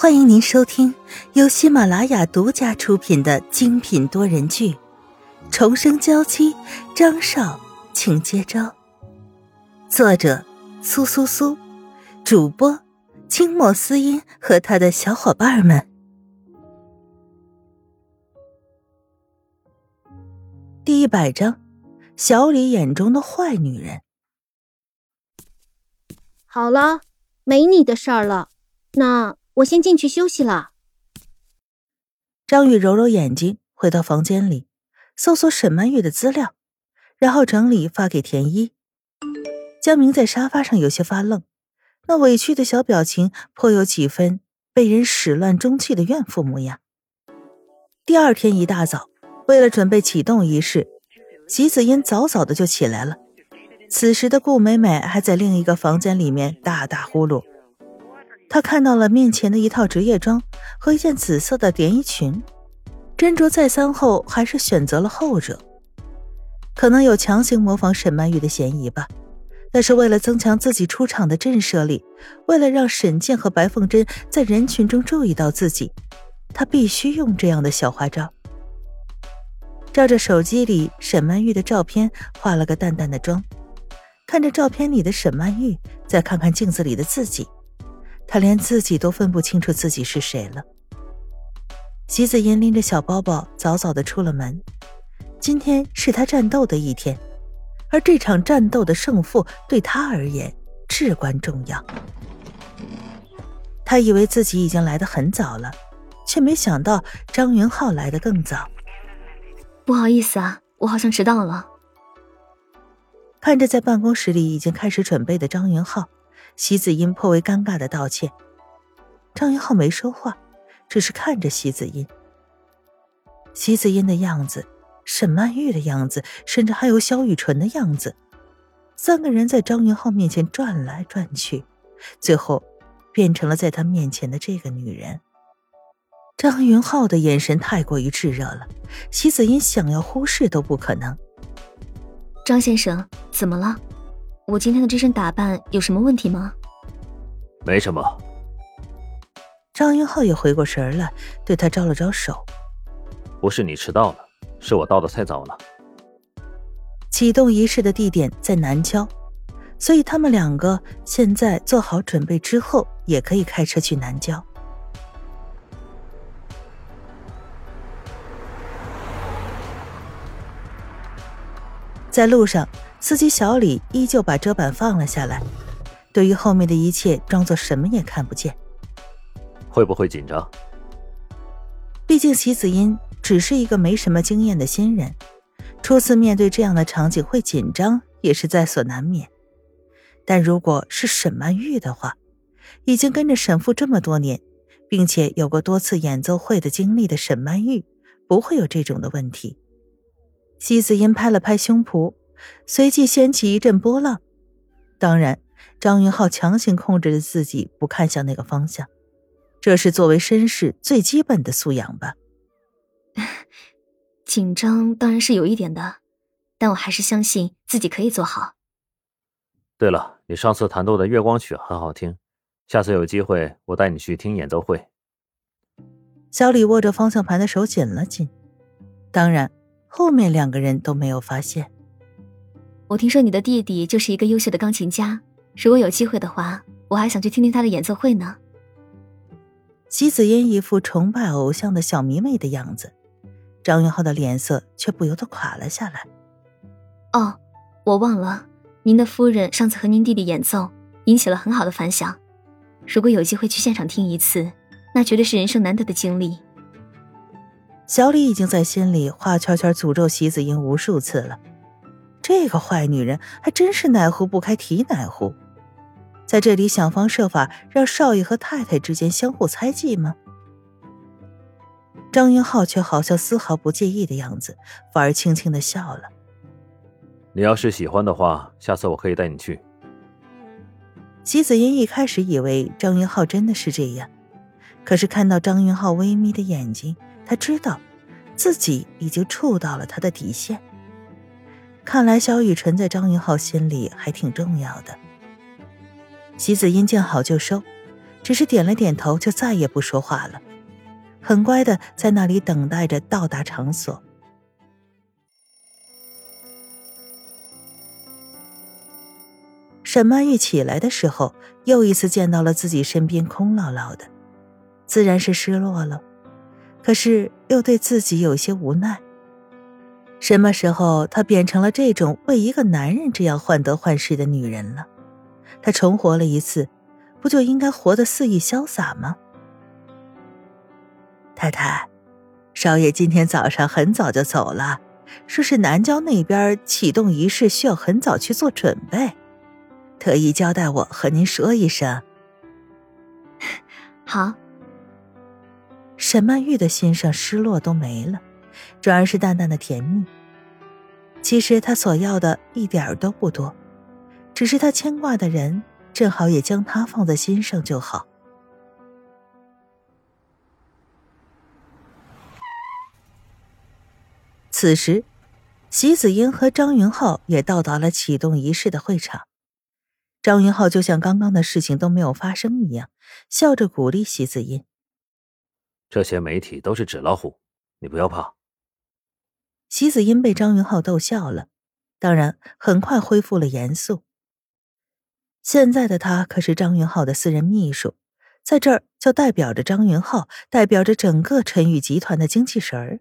欢迎您收听由喜马拉雅独家出品的精品多人剧《重生娇妻》，张少，请接招。作者：苏苏苏，主播：清末思音和他的小伙伴们。第一百章：小李眼中的坏女人。好了，没你的事儿了，那。我先进去休息了。张宇揉揉眼睛，回到房间里，搜索沈曼玉的资料，然后整理发给田一。江明在沙发上有些发愣，那委屈的小表情颇有几分被人始乱终弃的怨妇模样。第二天一大早，为了准备启动仪式，席子英早早的就起来了。此时的顾美美还在另一个房间里面大打呼噜。他看到了面前的一套职业装和一件紫色的连衣裙，斟酌再三后，还是选择了后者。可能有强行模仿沈曼玉的嫌疑吧，那是为了增强自己出场的震慑力，为了让沈健和白凤珍在人群中注意到自己，他必须用这样的小花招。照着手机里沈曼玉的照片化了个淡淡的妆，看着照片里的沈曼玉，再看看镜子里的自己。他连自己都分不清楚自己是谁了。席子音拎着小包包，早早的出了门。今天是他战斗的一天，而这场战斗的胜负对他而言至关重要。他以为自己已经来得很早了，却没想到张云浩来得更早。不好意思啊，我好像迟到了。看着在办公室里已经开始准备的张云浩。席子音颇为尴尬的道歉，张云浩没说话，只是看着席子音。席子音的样子，沈曼玉的样子，甚至还有萧雨纯的样子，三个人在张云浩面前转来转去，最后变成了在他面前的这个女人。张云浩的眼神太过于炙热了，席子音想要忽视都不可能。张先生，怎么了？我今天的这身打扮有什么问题吗？没什么。张云浩也回过神来，对他招了招手。不是你迟到了，是我到的太早了。启动仪式的地点在南郊，所以他们两个现在做好准备之后，也可以开车去南郊。在路上。司机小李依旧把遮板放了下来，对于后面的一切装作什么也看不见。会不会紧张？毕竟席子音只是一个没什么经验的新人，初次面对这样的场景会紧张也是在所难免。但如果是沈曼玉的话，已经跟着沈父这么多年，并且有过多次演奏会的经历的沈曼玉，不会有这种的问题。席子音拍了拍胸脯。随即掀起一阵波浪，当然，张云浩强行控制着自己不看向那个方向，这是作为绅士最基本的素养吧。紧张当然是有一点的，但我还是相信自己可以做好。对了，你上次弹奏的《月光曲》很好听，下次有机会我带你去听演奏会。小李握着方向盘的手紧了紧，当然，后面两个人都没有发现。我听说你的弟弟就是一个优秀的钢琴家，如果有机会的话，我还想去听听他的演奏会呢。席子嫣一副崇拜偶像的小迷妹的样子，张云浩的脸色却不由得垮了下来。哦，我忘了，您的夫人上次和您弟弟演奏，引起了很好的反响。如果有机会去现场听一次，那绝对是人生难得的经历。小李已经在心里画圈圈诅咒席子英无数次了。这个坏女人还真是哪壶不开提哪壶，在这里想方设法让少爷和太太之间相互猜忌吗？张云浩却好像丝毫不介意的样子，反而轻轻的笑了。你要是喜欢的话，下次我可以带你去。席子英一开始以为张云浩真的是这样，可是看到张云浩微眯的眼睛，他知道自己已经触到了他的底线。看来萧雨辰在张云浩心里还挺重要的。席子音见好就收，只是点了点头，就再也不说话了，很乖的在那里等待着到达场所。沈曼玉起来的时候，又一次见到了自己身边空落落的，自然是失落了，可是又对自己有些无奈。什么时候她变成了这种为一个男人这样患得患失的女人了？她重活了一次，不就应该活得肆意潇洒吗？太太，少爷今天早上很早就走了，说是南郊那边启动仪式需要很早去做准备，特意交代我和您说一声。好。沈曼玉的心上失落都没了。转而是淡淡的甜蜜。其实他所要的一点儿都不多，只是他牵挂的人正好也将他放在心上就好。此时，席子英和张云浩也到达了启动仪式的会场。张云浩就像刚刚的事情都没有发生一样，笑着鼓励席子英：“这些媒体都是纸老虎，你不要怕。”席子英被张云浩逗笑了，当然很快恢复了严肃。现在的他可是张云浩的私人秘书，在这儿就代表着张云浩，代表着整个陈宇集团的精气神儿，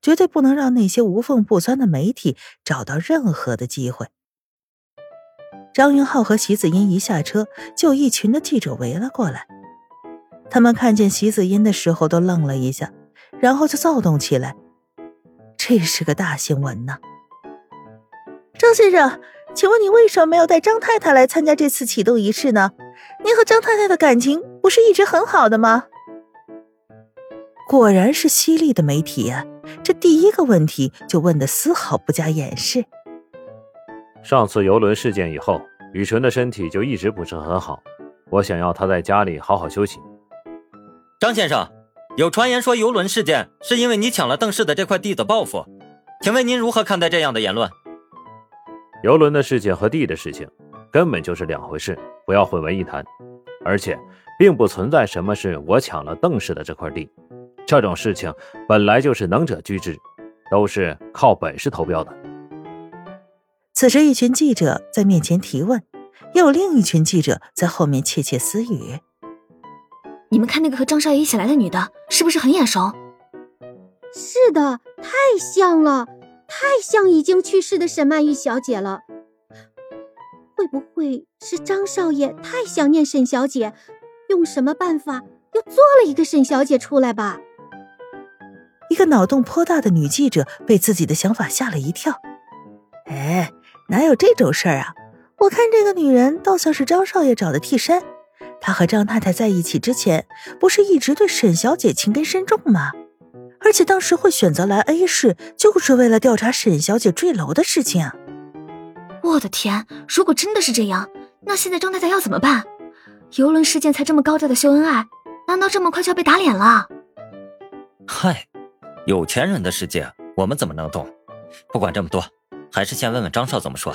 绝对不能让那些无缝不钻的媒体找到任何的机会。张云浩和席子英一下车，就一群的记者围了过来。他们看见席子英的时候都愣了一下，然后就躁动起来。这是个大新闻呐，张先生，请问你为什么没有带张太太来参加这次启动仪式呢？您和张太太的感情不是一直很好的吗？果然是犀利的媒体啊！这第一个问题就问的丝毫不加掩饰。上次游轮事件以后，雨纯的身体就一直不是很好，我想要她在家里好好休息。张先生。有传言说游轮事件是因为你抢了邓氏的这块地的报复，请问您如何看待这样的言论？游轮的事情和地的事情根本就是两回事，不要混为一谈。而且，并不存在什么是我抢了邓氏的这块地，这种事情本来就是能者居之，都是靠本事投标的。此时，一群记者在面前提问，又有另一群记者在后面窃窃私语。你们看那个和张少爷一起来的女的，是不是很眼熟？是的，太像了，太像已经去世的沈曼玉小姐了。会不会是张少爷太想念沈小姐，用什么办法又做了一个沈小姐出来吧？一个脑洞颇大的女记者被自己的想法吓了一跳。哎，哪有这种事儿啊？我看这个女人倒像是张少爷找的替身。他和张太太在一起之前，不是一直对沈小姐情根深重吗？而且当时会选择来 A 市，就是为了调查沈小姐坠楼的事情啊！我的天，如果真的是这样，那现在张太太要怎么办？游轮事件才这么高调的秀恩爱，难道这么快就要被打脸了？嗨，有钱人的世界，我们怎么能懂？不管这么多，还是先问问张少怎么说。